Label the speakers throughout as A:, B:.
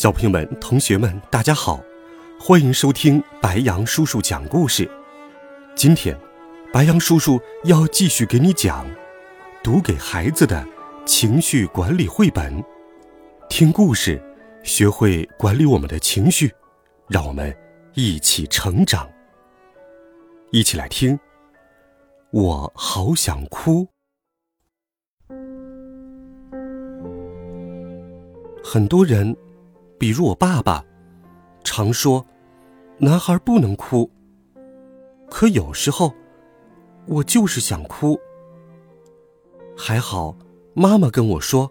A: 小朋友们、同学们，大家好，欢迎收听白羊叔叔讲故事。今天，白羊叔叔要继续给你讲读给孩子的情绪管理绘本。听故事，学会管理我们的情绪，让我们一起成长。一起来听，我好想哭。很多人。比如我爸爸，常说，男孩不能哭。可有时候，我就是想哭。还好，妈妈跟我说，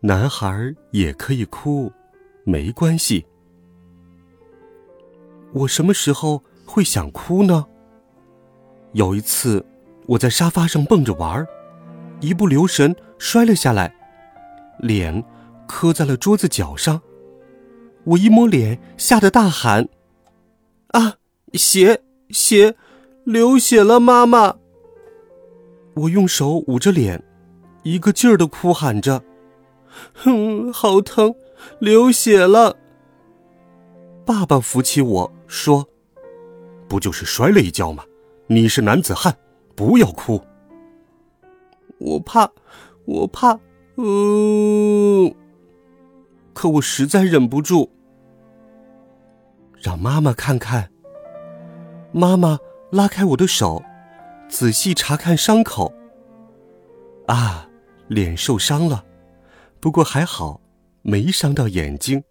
A: 男孩也可以哭，没关系。我什么时候会想哭呢？有一次，我在沙发上蹦着玩，一不留神摔了下来，脸。磕在了桌子角上，我一摸脸，吓得大喊：“啊，血血，流血了！”妈妈，我用手捂着脸，一个劲儿的哭喊着：“哼，好疼，流血了！”爸爸扶起我说：“不就是摔了一跤吗？你是男子汉，不要哭。”我怕，我怕，嗯。可我实在忍不住，让妈妈看看。妈妈拉开我的手，仔细查看伤口。啊，脸受伤了，不过还好，没伤到眼睛。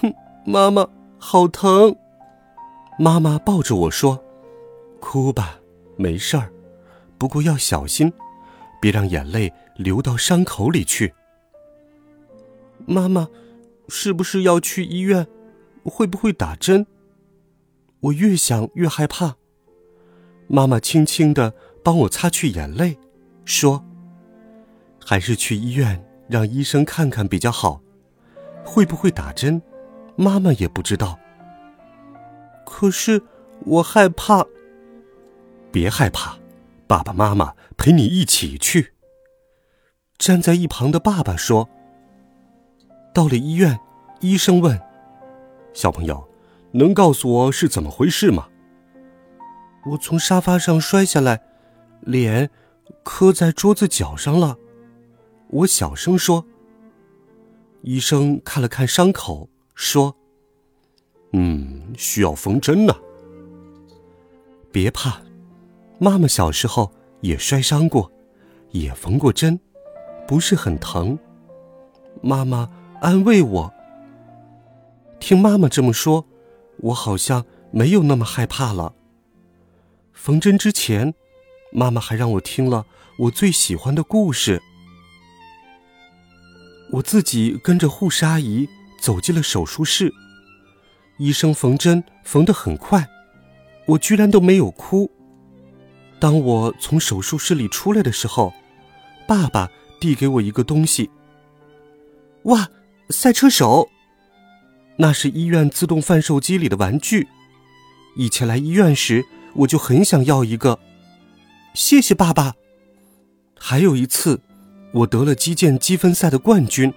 A: 哼，妈妈好疼。妈妈抱着我说：“哭吧，没事儿，不过要小心，别让眼泪流到伤口里去。”妈妈，是不是要去医院？会不会打针？我越想越害怕。妈妈轻轻的帮我擦去眼泪，说：“还是去医院让医生看看比较好。会不会打针？妈妈也不知道。可是我害怕。别害怕，爸爸妈妈陪你一起去。”站在一旁的爸爸说。到了医院，医生问：“小朋友，能告诉我是怎么回事吗？”我从沙发上摔下来，脸磕在桌子角上了。我小声说：“医生看了看伤口，说：‘嗯，需要缝针呢。’别怕，妈妈小时候也摔伤过，也缝过针，不是很疼。妈妈。”安慰我。听妈妈这么说，我好像没有那么害怕了。缝针之前，妈妈还让我听了我最喜欢的故事。我自己跟着护士阿姨走进了手术室，医生缝针缝得很快，我居然都没有哭。当我从手术室里出来的时候，爸爸递给我一个东西。哇！赛车手，那是医院自动贩售机里的玩具。以前来医院时，我就很想要一个。谢谢爸爸。还有一次，我得了击剑积分赛的冠军。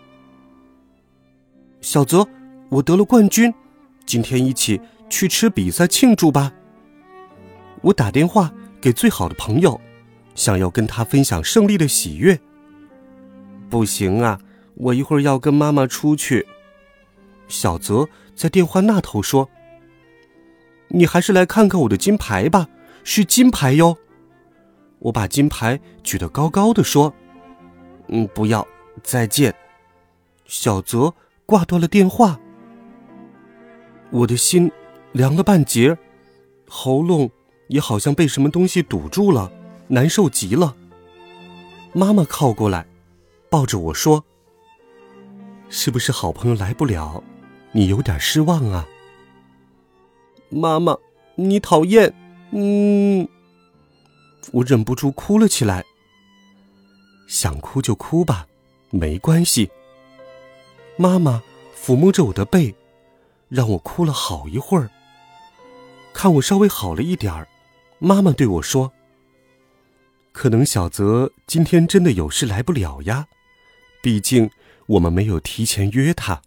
A: 小泽，我得了冠军，今天一起去吃比赛庆祝吧。我打电话给最好的朋友，想要跟他分享胜利的喜悦。不行啊。我一会儿要跟妈妈出去。小泽在电话那头说：“你还是来看看我的金牌吧，是金牌哟。”我把金牌举得高高的说：“嗯，不要，再见。”小泽挂断了电话。我的心凉了半截，喉咙也好像被什么东西堵住了，难受极了。妈妈靠过来，抱着我说。是不是好朋友来不了，你有点失望啊。妈妈，你讨厌，嗯，我忍不住哭了起来。想哭就哭吧，没关系。妈妈抚摸着我的背，让我哭了好一会儿。看我稍微好了一点儿，妈妈对我说：“可能小泽今天真的有事来不了呀，毕竟我们没有提前约他。”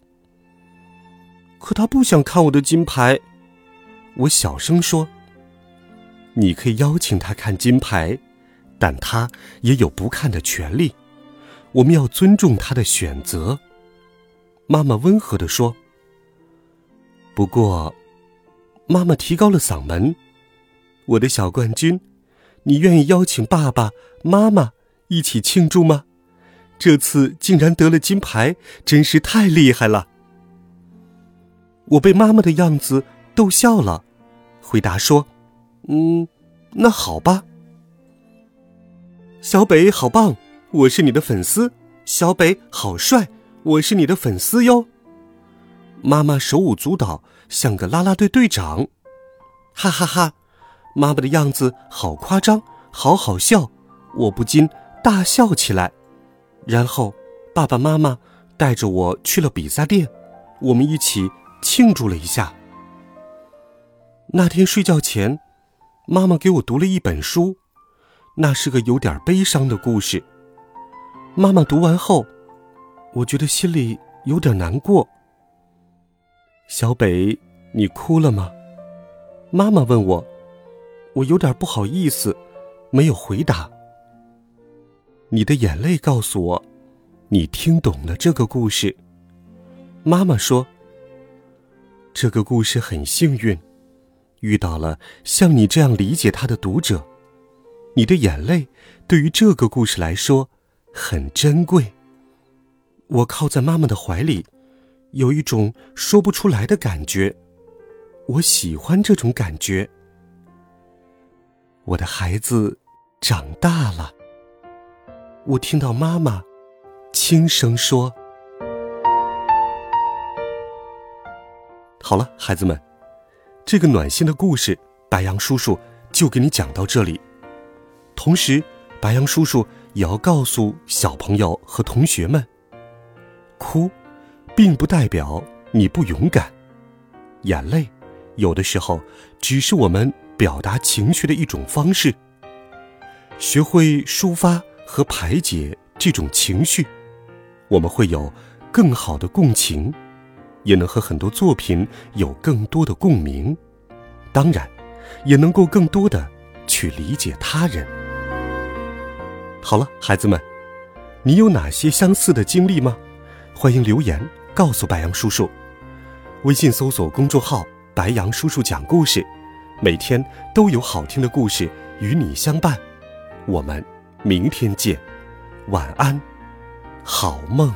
A: 可他不想看我的金牌，我小声说：“你可以邀请他看金牌，但他也有不看的权利。我们要尊重他的选择。”妈妈温和地说：“不过。”妈妈提高了嗓门：“我的小冠军，你愿意邀请爸爸妈妈一起庆祝吗？这次竟然得了金牌，真是太厉害了！”我被妈妈的样子逗笑了，回答说：“嗯，那好吧。”小北好棒，我是你的粉丝。小北好帅，我是你的粉丝哟。妈妈手舞足蹈。像个啦啦队队长，哈哈哈！妈妈的样子好夸张，好好笑，我不禁大笑起来。然后，爸爸妈妈带着我去了比萨店，我们一起庆祝了一下。那天睡觉前，妈妈给我读了一本书，那是个有点悲伤的故事。妈妈读完后，我觉得心里有点难过。小北，你哭了吗？妈妈问我，我有点不好意思，没有回答。你的眼泪告诉我，你听懂了这个故事。妈妈说，这个故事很幸运，遇到了像你这样理解它的读者。你的眼泪对于这个故事来说很珍贵。我靠在妈妈的怀里。有一种说不出来的感觉，我喜欢这种感觉。我的孩子长大了，我听到妈妈轻声说：“好了，孩子们，这个暖心的故事，白杨叔叔就给你讲到这里。同时，白杨叔叔也要告诉小朋友和同学们，哭。”并不代表你不勇敢，眼泪有的时候只是我们表达情绪的一种方式。学会抒发和排解这种情绪，我们会有更好的共情，也能和很多作品有更多的共鸣。当然，也能够更多的去理解他人。好了，孩子们，你有哪些相似的经历吗？欢迎留言。告诉白杨叔叔，微信搜索公众号“白杨叔叔讲故事”，每天都有好听的故事与你相伴。我们明天见，晚安，好梦。